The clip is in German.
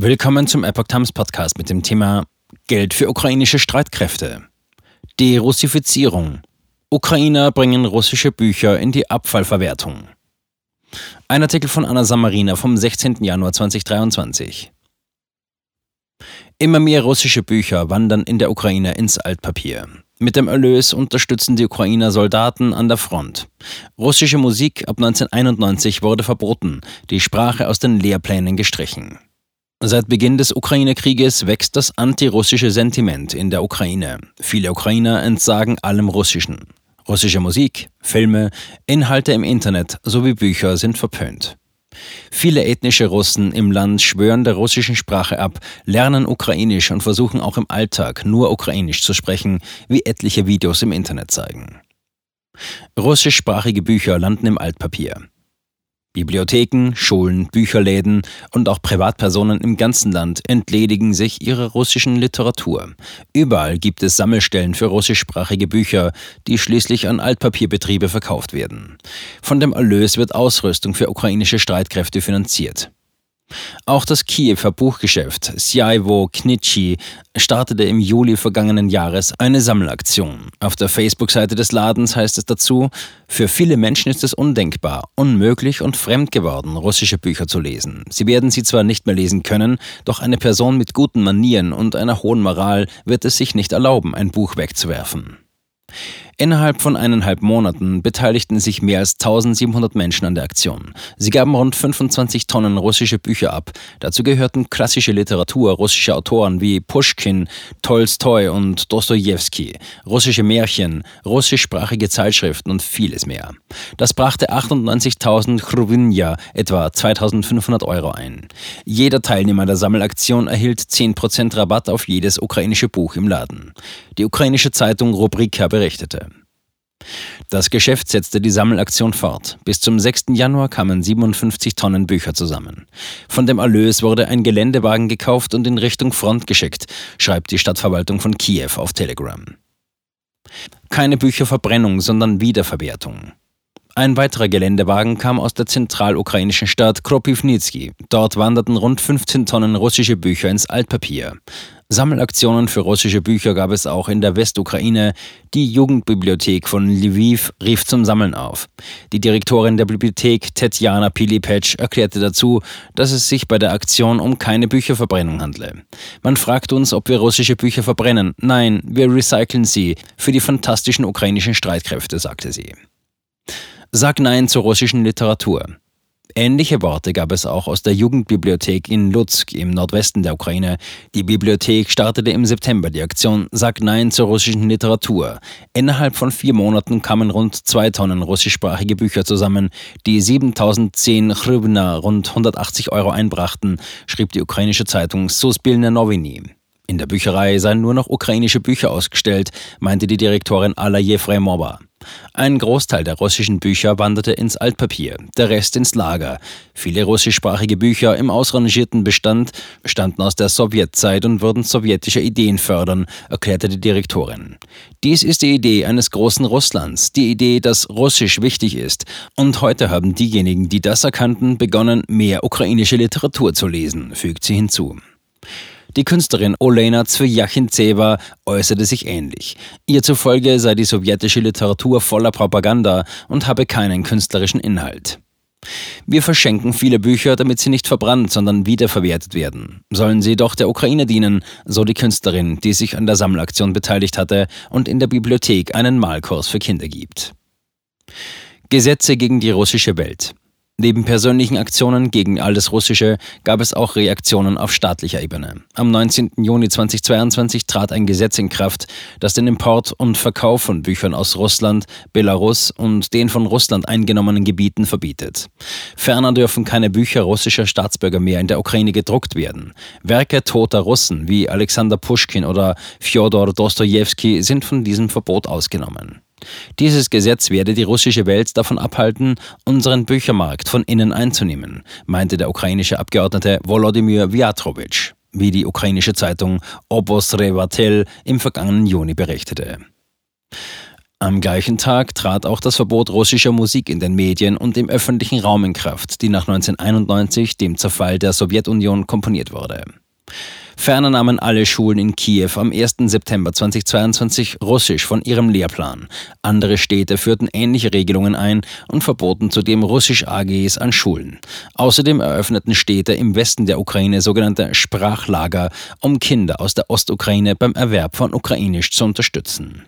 Willkommen zum Epoch Times Podcast mit dem Thema Geld für ukrainische Streitkräfte. Derussifizierung. Ukrainer bringen russische Bücher in die Abfallverwertung. Ein Artikel von Anna Samarina vom 16. Januar 2023. Immer mehr russische Bücher wandern in der Ukraine ins Altpapier. Mit dem Erlös unterstützen die Ukrainer Soldaten an der Front. Russische Musik ab 1991 wurde verboten, die Sprache aus den Lehrplänen gestrichen. Seit Beginn des Ukraine-Krieges wächst das antirussische Sentiment in der Ukraine. Viele Ukrainer entsagen allem Russischen. Russische Musik, Filme, Inhalte im Internet sowie Bücher sind verpönt. Viele ethnische Russen im Land schwören der russischen Sprache ab, lernen Ukrainisch und versuchen auch im Alltag nur Ukrainisch zu sprechen, wie etliche Videos im Internet zeigen. Russischsprachige Bücher landen im Altpapier. Bibliotheken, Schulen, Bücherläden und auch Privatpersonen im ganzen Land entledigen sich ihrer russischen Literatur. Überall gibt es Sammelstellen für russischsprachige Bücher, die schließlich an Altpapierbetriebe verkauft werden. Von dem Erlös wird Ausrüstung für ukrainische Streitkräfte finanziert. Auch das Kiewer Buchgeschäft Sjajwo Knitschi startete im Juli vergangenen Jahres eine Sammelaktion. Auf der Facebook-Seite des Ladens heißt es dazu, für viele Menschen ist es undenkbar, unmöglich und fremd geworden, russische Bücher zu lesen. Sie werden sie zwar nicht mehr lesen können, doch eine Person mit guten Manieren und einer hohen Moral wird es sich nicht erlauben, ein Buch wegzuwerfen. Innerhalb von eineinhalb Monaten beteiligten sich mehr als 1700 Menschen an der Aktion. Sie gaben rund 25 Tonnen russische Bücher ab. Dazu gehörten klassische Literatur russischer Autoren wie Pushkin, Tolstoi und Dostojewski, russische Märchen, russischsprachige Zeitschriften und vieles mehr. Das brachte 98.000 Chruvynja, etwa 2500 Euro ein. Jeder Teilnehmer der Sammelaktion erhielt 10% Rabatt auf jedes ukrainische Buch im Laden. Die ukrainische Zeitung Rubrika berichtete. Das Geschäft setzte die Sammelaktion fort. Bis zum 6. Januar kamen 57 Tonnen Bücher zusammen. Von dem Erlös wurde ein Geländewagen gekauft und in Richtung Front geschickt, schreibt die Stadtverwaltung von Kiew auf Telegram. Keine Bücherverbrennung, sondern Wiederverwertung. Ein weiterer Geländewagen kam aus der zentralukrainischen Stadt Kropivnitsky. Dort wanderten rund 15 Tonnen russische Bücher ins Altpapier. Sammelaktionen für russische Bücher gab es auch in der Westukraine. Die Jugendbibliothek von Lviv rief zum Sammeln auf. Die Direktorin der Bibliothek, Tetjana Pilipec, erklärte dazu, dass es sich bei der Aktion um keine Bücherverbrennung handle. Man fragt uns, ob wir russische Bücher verbrennen. Nein, wir recyceln sie für die fantastischen ukrainischen Streitkräfte, sagte sie. Sag Nein zur russischen Literatur. Ähnliche Worte gab es auch aus der Jugendbibliothek in Lutsk im Nordwesten der Ukraine. Die Bibliothek startete im September die Aktion Sag Nein zur russischen Literatur. Innerhalb von vier Monaten kamen rund zwei Tonnen russischsprachige Bücher zusammen, die 7010 Hrubna, rund 180 Euro einbrachten, schrieb die ukrainische Zeitung Sospilne Novini. In der Bücherei seien nur noch ukrainische Bücher ausgestellt, meinte die Direktorin Alla Jefremova. Ein Großteil der russischen Bücher wanderte ins Altpapier, der Rest ins Lager. Viele russischsprachige Bücher im ausrangierten Bestand stammten aus der Sowjetzeit und würden sowjetische Ideen fördern, erklärte die Direktorin. Dies ist die Idee eines großen Russlands, die Idee, dass Russisch wichtig ist. Und heute haben diejenigen, die das erkannten, begonnen, mehr ukrainische Literatur zu lesen, fügt sie hinzu. Die Künstlerin Olena Zwyjachinzewa äußerte sich ähnlich. Ihr zufolge sei die sowjetische Literatur voller Propaganda und habe keinen künstlerischen Inhalt. Wir verschenken viele Bücher, damit sie nicht verbrannt, sondern wiederverwertet werden. Sollen sie doch der Ukraine dienen, so die Künstlerin, die sich an der Sammelaktion beteiligt hatte und in der Bibliothek einen Malkurs für Kinder gibt. Gesetze gegen die russische Welt. Neben persönlichen Aktionen gegen alles Russische gab es auch Reaktionen auf staatlicher Ebene. Am 19. Juni 2022 trat ein Gesetz in Kraft, das den Import und Verkauf von Büchern aus Russland, Belarus und den von Russland eingenommenen Gebieten verbietet. Ferner dürfen keine Bücher russischer Staatsbürger mehr in der Ukraine gedruckt werden. Werke toter Russen wie Alexander Puschkin oder Fjodor Dostojewski sind von diesem Verbot ausgenommen. Dieses Gesetz werde die russische Welt davon abhalten, unseren Büchermarkt von innen einzunehmen, meinte der ukrainische Abgeordnete Volodymyr Wiatrowitsch, wie die ukrainische Zeitung Obosrevatel im vergangenen Juni berichtete. Am gleichen Tag trat auch das Verbot russischer Musik in den Medien und im öffentlichen Raum in Kraft, die nach 1991, dem Zerfall der Sowjetunion, komponiert wurde. Ferner nahmen alle Schulen in Kiew am 1. September 2022 Russisch von ihrem Lehrplan. Andere Städte führten ähnliche Regelungen ein und verboten zudem Russisch-AGs an Schulen. Außerdem eröffneten Städte im Westen der Ukraine sogenannte Sprachlager, um Kinder aus der Ostukraine beim Erwerb von Ukrainisch zu unterstützen.